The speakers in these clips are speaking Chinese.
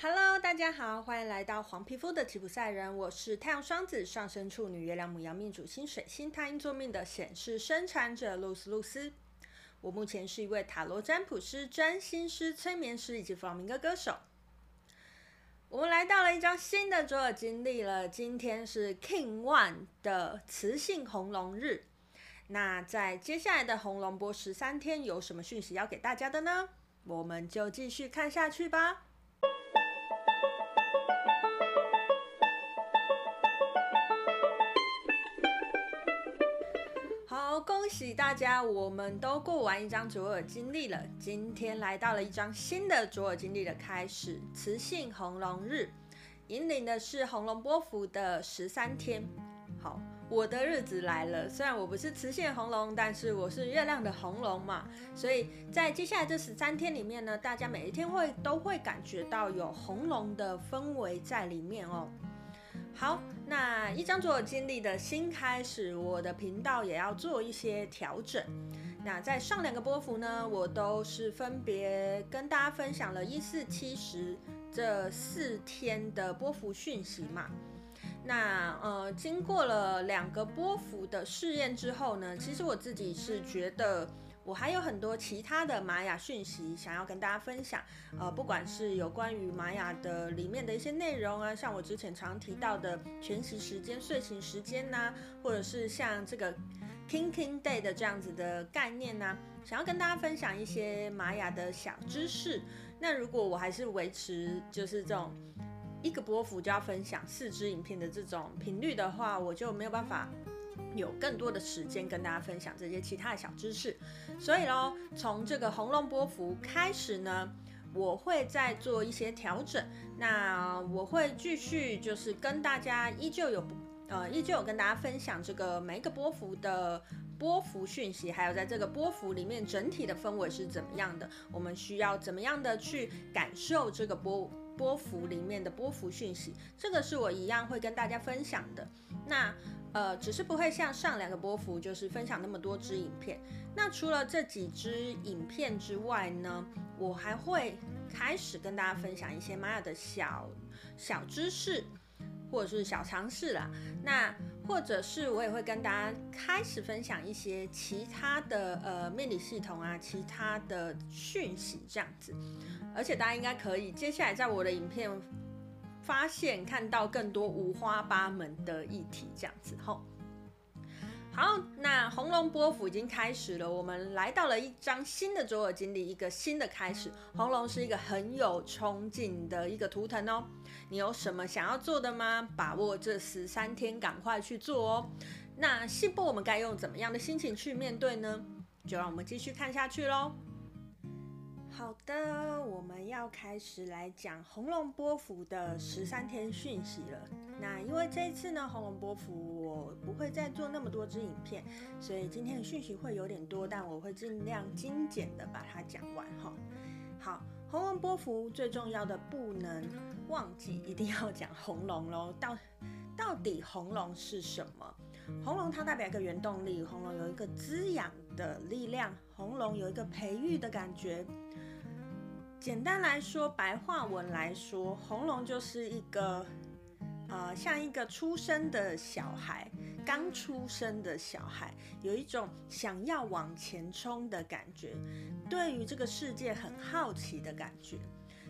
Hello，大家好，欢迎来到黄皮肤的吉普赛人。我是太阳双子上升处女月亮母羊命主星水星太阴坐命的显示生产者露丝露丝。我目前是一位塔罗占卜师、占星师、催眠师以及弗朗明哥歌手。我们来到了一张新的桌，经历了，今天是 King One 的雌性红龙日。那在接下来的红龙波十三天有什么讯息要给大家的呢？我们就继续看下去吧。恭喜大家，我们都过完一张卓尔经历了。今天来到了一张新的卓尔经历的开始，磁性红龙日，引领的是红龙波符的十三天。好，我的日子来了。虽然我不是磁性红龙，但是我是月亮的红龙嘛，所以在接下来这十三天里面呢，大家每一天会都会感觉到有红龙的氛围在里面哦。好，那一张卓尔金历的新开始，我的频道也要做一些调整。那在上两个波幅呢，我都是分别跟大家分享了一四七十这四天的波幅讯息嘛。那呃，经过了两个波幅的试验之后呢，其实我自己是觉得。我还有很多其他的玛雅讯息想要跟大家分享，呃，不管是有关于玛雅的里面的一些内容啊，像我之前常提到的全息时间、睡醒时间呐、或者是像这个 King King Day 的这样子的概念呐、啊，想要跟大家分享一些玛雅的小知识。那如果我还是维持就是这种一个波幅就要分享四支影片的这种频率的话，我就没有办法。有更多的时间跟大家分享这些其他的小知识，所以喽，从这个红龙波幅开始呢，我会再做一些调整。那我会继续就是跟大家依旧有呃依旧有跟大家分享这个每一个波幅的波幅讯息，还有在这个波幅里面整体的氛围是怎么样的，我们需要怎么样的去感受这个波波幅里面的波幅讯息，这个是我一样会跟大家分享的。那。呃，只是不会像上两个波幅，就是分享那么多支影片。那除了这几支影片之外呢，我还会开始跟大家分享一些玛雅的小小知识，或者是小尝试啦。那或者是我也会跟大家开始分享一些其他的呃命理系统啊，其他的讯息这样子。而且大家应该可以接下来在我的影片。发现看到更多五花八门的议题，这样子吼。好，那红龙波符已经开始了，我们来到了一张新的卓尔经历，一个新的开始。红龙是一个很有冲劲的一个图腾哦。你有什么想要做的吗？把握这十三天，赶快去做哦。那信波我们该用怎么样的心情去面对呢？就让我们继续看下去喽。好的，我们要开始来讲红龙波符的十三天讯息了。那因为这一次呢，红龙波符我不会再做那么多支影片，所以今天的讯息会有点多，但我会尽量精简的把它讲完哈。好，红龙波幅最重要的不能忘记，一定要讲红龙喽。到到底红龙是什么？红龙它代表一个原动力，红龙有一个滋养的力量，红龙有一个培育的感觉。简单来说，白话文来说，红龙就是一个，呃，像一个出生的小孩，刚出生的小孩，有一种想要往前冲的感觉，对于这个世界很好奇的感觉。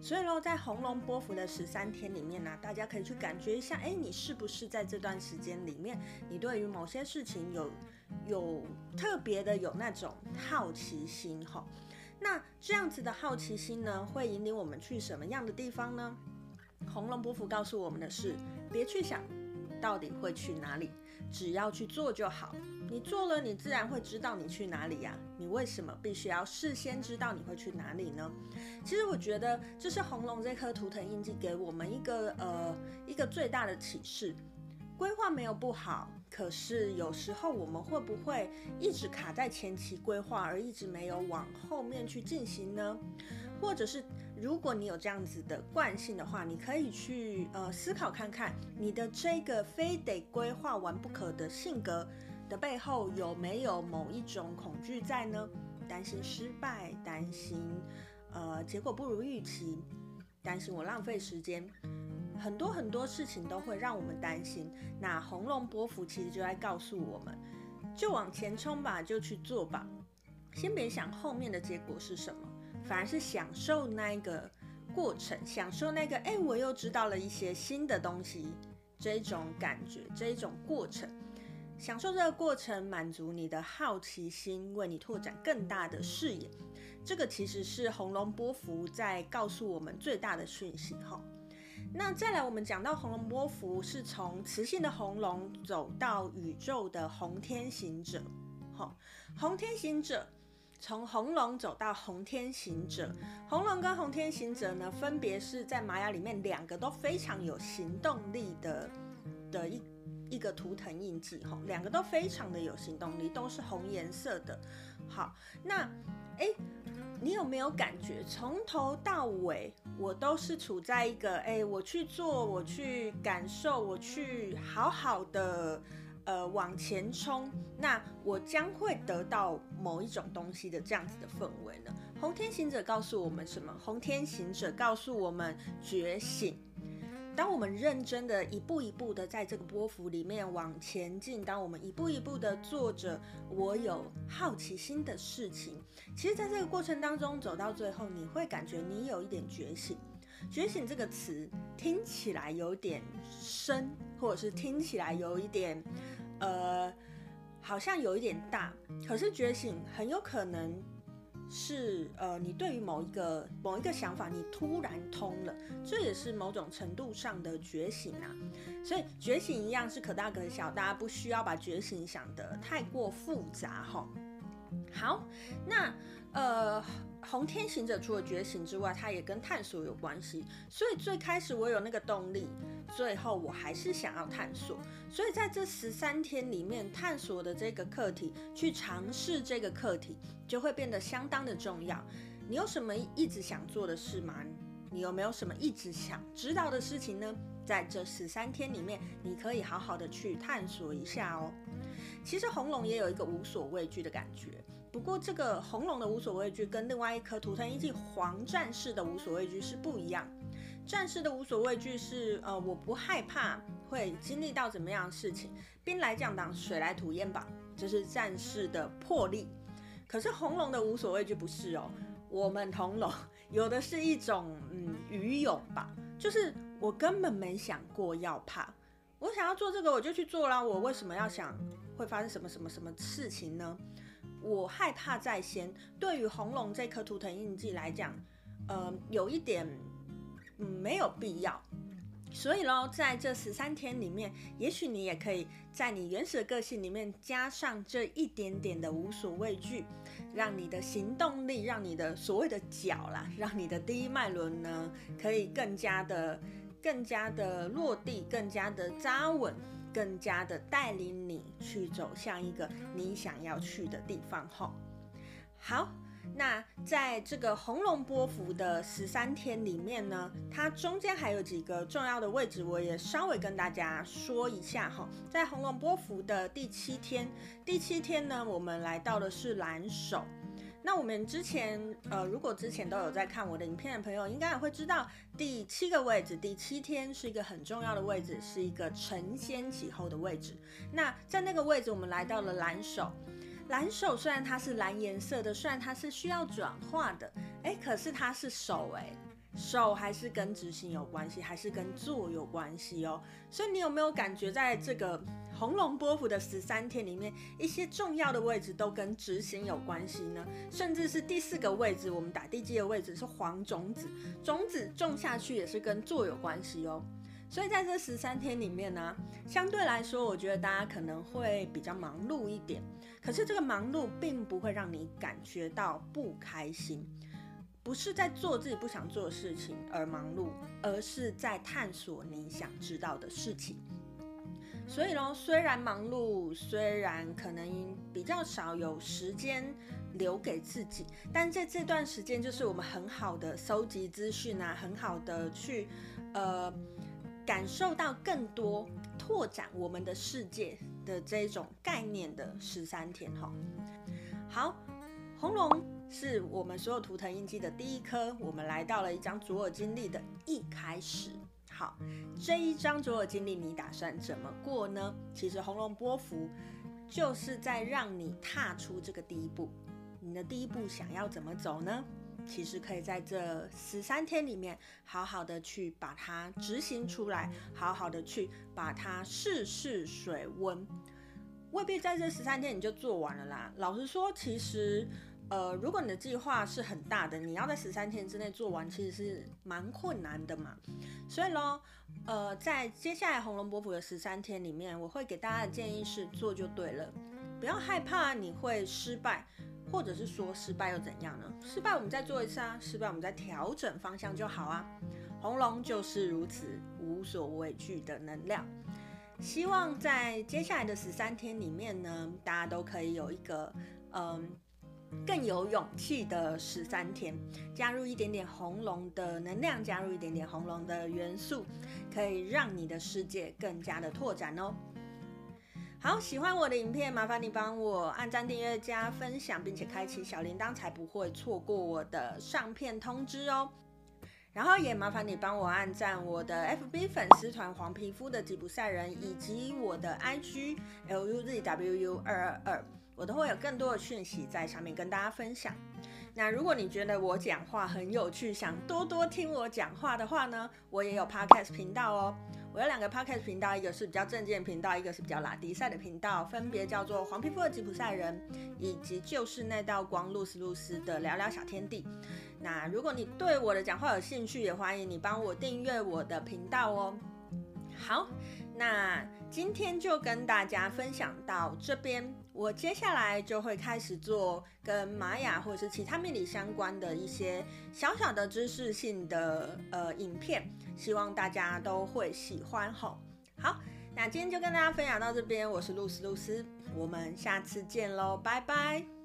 所以呢，在红龙波幅的十三天里面呢，大家可以去感觉一下，哎，你是不是在这段时间里面，你对于某些事情有有特别的有那种好奇心哈？那这样子的好奇心呢，会引领我们去什么样的地方呢？红龙波幅告诉我们的是，别去想到底会去哪里，只要去做就好。你做了，你自然会知道你去哪里呀。你为什么必须要事先知道你会去哪里呢？其实我觉得这是红龙这颗图腾印记给我们一个呃一个最大的启示。规划没有不好。可是有时候我们会不会一直卡在前期规划，而一直没有往后面去进行呢？或者是如果你有这样子的惯性的话，你可以去呃思考看看，你的这个非得规划完不可的性格的背后有没有某一种恐惧在呢？担心失败，担心呃结果不如预期。担心我浪费时间，很多很多事情都会让我们担心。那红龙波幅其实就在告诉我们，就往前冲吧，就去做吧，先别想后面的结果是什么，反而是享受那个过程，享受那个哎，我又知道了一些新的东西，这一种感觉，这一种过程。享受这个过程，满足你的好奇心，为你拓展更大的视野。这个其实是红龙波幅在告诉我们最大的讯息哈。那再来，我们讲到红龙波符是从磁性的红龙走到宇宙的红天行者。哈，红天行者从红龙走到红天行者，红龙跟红天行者呢，分别是在玛雅里面两个都非常有行动力的的一。一个图腾印记，吼，两个都非常的有行动力，都是红颜色的。好，那，哎，你有没有感觉从头到尾我都是处在一个，哎，我去做，我去感受，我去好好的，呃，往前冲，那我将会得到某一种东西的这样子的氛围呢？红天行者告诉我们什么？红天行者告诉我们觉醒。当我们认真的一步一步的在这个波幅里面往前进，当我们一步一步的做着我有好奇心的事情，其实在这个过程当中走到最后，你会感觉你有一点觉醒。觉醒这个词听起来有点深，或者是听起来有一点，呃，好像有一点大。可是觉醒很有可能。是呃，你对于某一个某一个想法，你突然通了，这也是某种程度上的觉醒啊。所以觉醒一样是可大可小，大家不需要把觉醒想得太过复杂哈。好，那呃，红天行者除了觉醒之外，它也跟探索有关系。所以最开始我有那个动力，最后我还是想要探索。所以在这十三天里面，探索的这个课题，去尝试这个课题，就会变得相当的重要。你有什么一直想做的事吗？你有没有什么一直想知道的事情呢？在这十三天里面，你可以好好的去探索一下哦。其实红龙也有一个无所畏惧的感觉，不过这个红龙的无所畏惧跟另外一颗图腾印记黄战士的无所畏惧是不一样。战士的无所畏惧是呃，我不害怕会经历到怎么样的事情，兵来将挡，水来土掩吧，这是战士的魄力。可是红龙的无所畏惧不是哦，我们红龙有的是一种嗯愚勇吧，就是我根本没想过要怕。我想要做这个，我就去做啦。我为什么要想会发生什么什么什么事情呢？我害怕在先。对于红龙这颗图腾印记来讲，呃，有一点，嗯，没有必要。所以喽，在这十三天里面，也许你也可以在你原始的个性里面加上这一点点的无所畏惧，让你的行动力，让你的所谓的脚啦，让你的第一脉轮呢，可以更加的。更加的落地，更加的扎稳，更加的带领你去走向一个你想要去的地方。吼，好，那在这个红龙波幅的十三天里面呢，它中间还有几个重要的位置，我也稍微跟大家说一下哈。在红龙波幅的第七天，第七天呢，我们来到的是蓝手。那我们之前，呃，如果之前都有在看我的影片的朋友，应该也会知道，第七个位置，第七天是一个很重要的位置，是一个承先启后的位置。那在那个位置，我们来到了蓝手。蓝手虽然它是蓝颜色的，虽然它是需要转化的，诶，可是它是手，诶。手还是跟执行有关系，还是跟做有关系哦。所以你有没有感觉，在这个红龙波符的十三天里面，一些重要的位置都跟执行有关系呢？甚至是第四个位置，我们打地基的位置是黄种子，种子种下去也是跟做有关系哦。所以在这十三天里面呢，相对来说，我觉得大家可能会比较忙碌一点。可是这个忙碌并不会让你感觉到不开心。不是在做自己不想做的事情而忙碌，而是在探索你想知道的事情。所以呢，虽然忙碌，虽然可能比较少有时间留给自己，但在这段时间，就是我们很好的搜集资讯啊，很好的去呃感受到更多，拓展我们的世界的这种概念的十三天哈。好，红龙。是我们所有图腾印记的第一颗。我们来到了一张卓尔经历的一开始。好，这一张卓尔经历你打算怎么过呢？其实红龙波幅就是在让你踏出这个第一步。你的第一步想要怎么走呢？其实可以在这十三天里面，好好的去把它执行出来，好好的去把它试试水温。未必在这十三天你就做完了啦。老实说，其实，呃，如果你的计划是很大的，你要在十三天之内做完，其实是蛮困难的嘛。所以咯，呃，在接下来红龙波符的十三天里面，我会给大家的建议是做就对了，不要害怕你会失败。或者是说失败又怎样呢？失败我们再做一次啊，失败我们再调整方向就好啊。红龙就是如此无所畏惧的能量。希望在接下来的十三天里面呢，大家都可以有一个嗯更有勇气的十三天，加入一点点红龙的能量，加入一点点红龙的元素，可以让你的世界更加的拓展哦。好，喜欢我的影片，麻烦你帮我按赞、订阅、加分享，并且开启小铃铛，才不会错过我的上片通知哦。然后也麻烦你帮我按赞我的 FB 粉丝团“黄皮肤的吉普赛人”，以及我的 IG LUZWU 二二二，我都会有更多的讯息在上面跟大家分享。那如果你觉得我讲话很有趣，想多多听我讲话的话呢，我也有 Podcast 频道哦。我有两个 podcast 频道，一个是比较正经频道，一个是比较拉迪赛的频道，分别叫做黄皮肤的吉普赛人，以及就是那道光露丝露丝的聊聊小天地。那如果你对我的讲话有兴趣，也欢迎你帮我订阅我的频道哦。好，那今天就跟大家分享到这边，我接下来就会开始做跟玛雅或者是其他命理相关的一些小小的知识性的呃影片。希望大家都会喜欢吼。好，那今天就跟大家分享到这边，我是露丝露丝，我们下次见喽，拜拜。